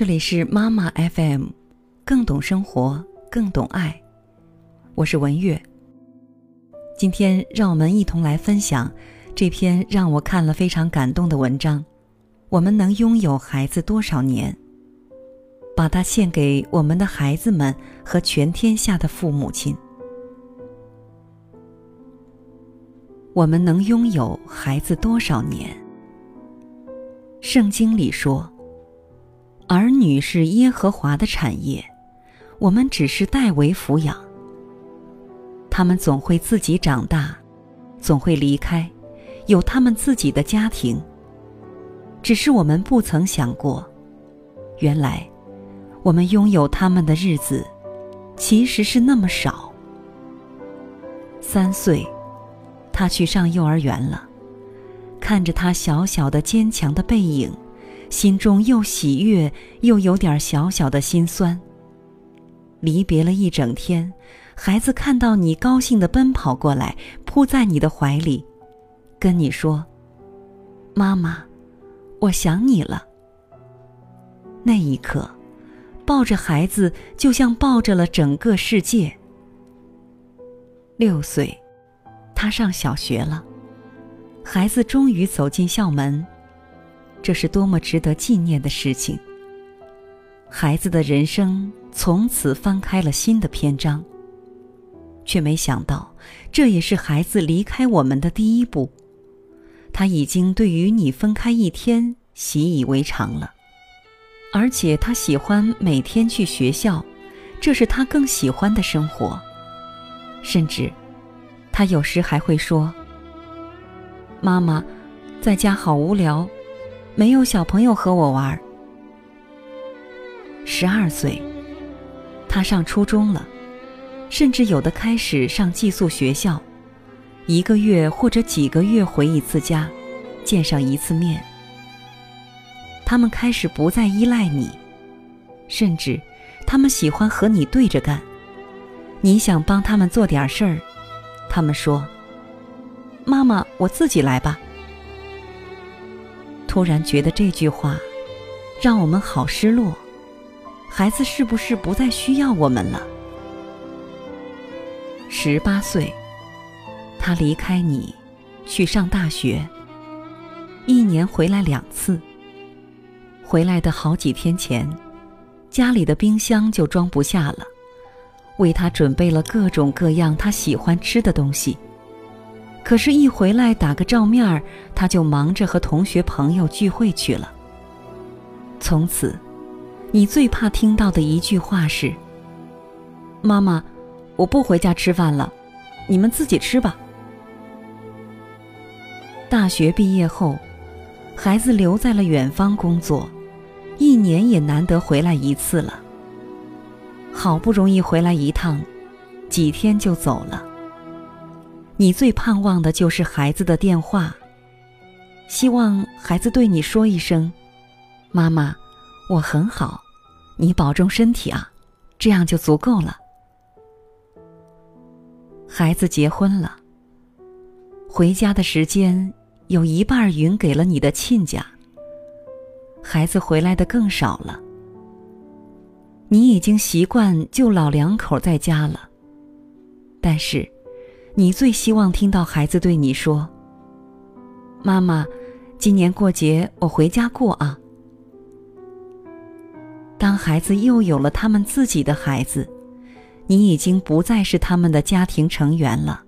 这里是妈妈 FM，更懂生活，更懂爱。我是文月。今天让我们一同来分享这篇让我看了非常感动的文章。我们能拥有孩子多少年？把它献给我们的孩子们和全天下的父母亲。我们能拥有孩子多少年？圣经里说。儿女是耶和华的产业，我们只是代为抚养。他们总会自己长大，总会离开，有他们自己的家庭。只是我们不曾想过，原来我们拥有他们的日子，其实是那么少。三岁，他去上幼儿园了，看着他小小的坚强的背影。心中又喜悦，又有点小小的心酸。离别了一整天，孩子看到你高兴的奔跑过来，扑在你的怀里，跟你说：“妈妈，我想你了。”那一刻，抱着孩子就像抱着了整个世界。六岁，他上小学了，孩子终于走进校门。这是多么值得纪念的事情！孩子的人生从此翻开了新的篇章，却没想到，这也是孩子离开我们的第一步。他已经对与你分开一天习以为常了，而且他喜欢每天去学校，这是他更喜欢的生活。甚至，他有时还会说：“妈妈，在家好无聊。”没有小朋友和我玩。十二岁，他上初中了，甚至有的开始上寄宿学校，一个月或者几个月回一次家，见上一次面。他们开始不再依赖你，甚至他们喜欢和你对着干。你想帮他们做点事儿，他们说：“妈妈，我自己来吧。”突然觉得这句话，让我们好失落。孩子是不是不再需要我们了？十八岁，他离开你，去上大学。一年回来两次。回来的好几天前，家里的冰箱就装不下了，为他准备了各种各样他喜欢吃的东西。可是，一回来打个照面儿，他就忙着和同学朋友聚会去了。从此，你最怕听到的一句话是：“妈妈，我不回家吃饭了，你们自己吃吧。”大学毕业后，孩子留在了远方工作，一年也难得回来一次了。好不容易回来一趟，几天就走了。你最盼望的就是孩子的电话，希望孩子对你说一声：“妈妈，我很好，你保重身体啊。”这样就足够了。孩子结婚了，回家的时间有一半匀给了你的亲家。孩子回来的更少了，你已经习惯就老两口在家了，但是。你最希望听到孩子对你说：“妈妈，今年过节我回家过啊。”当孩子又有了他们自己的孩子，你已经不再是他们的家庭成员了，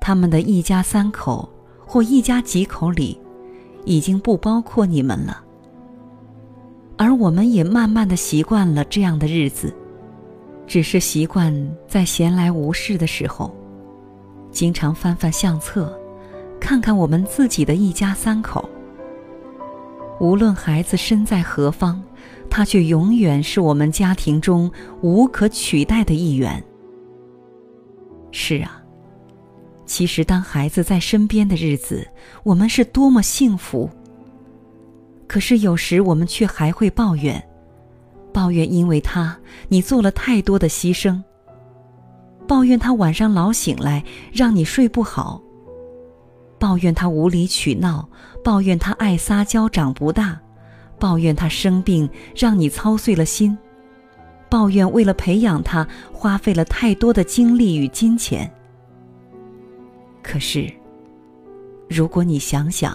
他们的一家三口或一家几口里，已经不包括你们了。而我们也慢慢的习惯了这样的日子，只是习惯在闲来无事的时候。经常翻翻相册，看看我们自己的一家三口。无论孩子身在何方，他却永远是我们家庭中无可取代的一员。是啊，其实当孩子在身边的日子，我们是多么幸福。可是有时我们却还会抱怨，抱怨因为他，你做了太多的牺牲。抱怨他晚上老醒来，让你睡不好。抱怨他无理取闹，抱怨他爱撒娇长不大，抱怨他生病让你操碎了心，抱怨为了培养他花费了太多的精力与金钱。可是，如果你想想，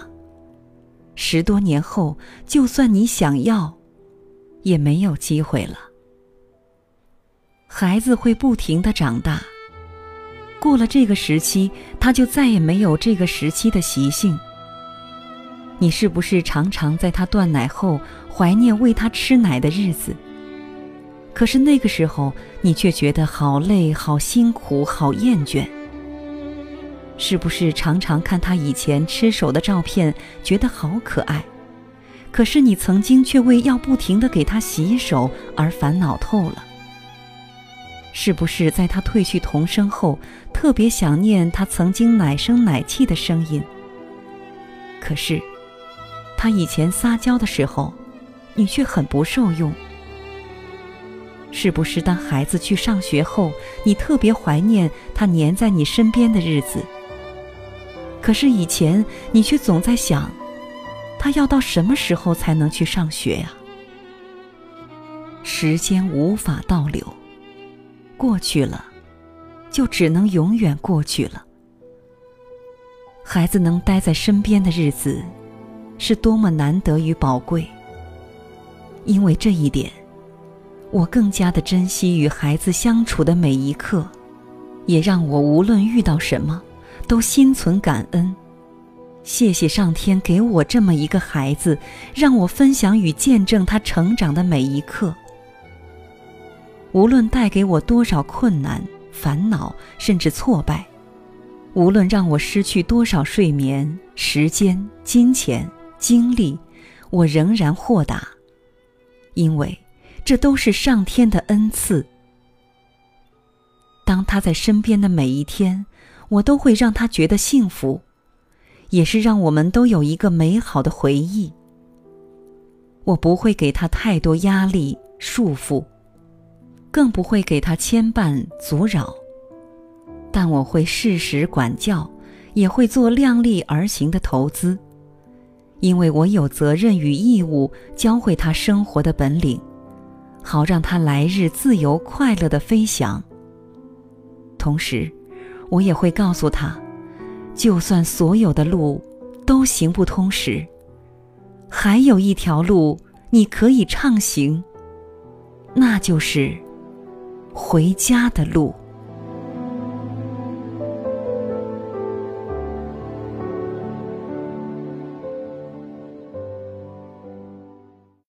十多年后，就算你想要，也没有机会了。孩子会不停的长大，过了这个时期，他就再也没有这个时期的习性。你是不是常常在他断奶后怀念喂他吃奶的日子？可是那个时候，你却觉得好累、好辛苦、好厌倦。是不是常常看他以前吃手的照片，觉得好可爱？可是你曾经却为要不停的给他洗手而烦恼透了。是不是在他褪去童声后，特别想念他曾经奶声奶气的声音？可是，他以前撒娇的时候，你却很不受用。是不是当孩子去上学后，你特别怀念他黏在你身边的日子？可是以前你却总在想，他要到什么时候才能去上学呀？时间无法倒流，过去了，就只能永远过去了。孩子能待在身边的日子，是多么难得与宝贵。因为这一点，我更加的珍惜与孩子相处的每一刻，也让我无论遇到什么。都心存感恩，谢谢上天给我这么一个孩子，让我分享与见证他成长的每一刻。无论带给我多少困难、烦恼，甚至挫败；无论让我失去多少睡眠、时间、金钱、精力，我仍然豁达，因为这都是上天的恩赐。当他在身边的每一天。我都会让他觉得幸福，也是让我们都有一个美好的回忆。我不会给他太多压力束缚，更不会给他牵绊阻扰，但我会适时管教，也会做量力而行的投资，因为我有责任与义务教会他生活的本领，好让他来日自由快乐的飞翔。同时。我也会告诉他，就算所有的路都行不通时，还有一条路你可以畅行，那就是回家的路。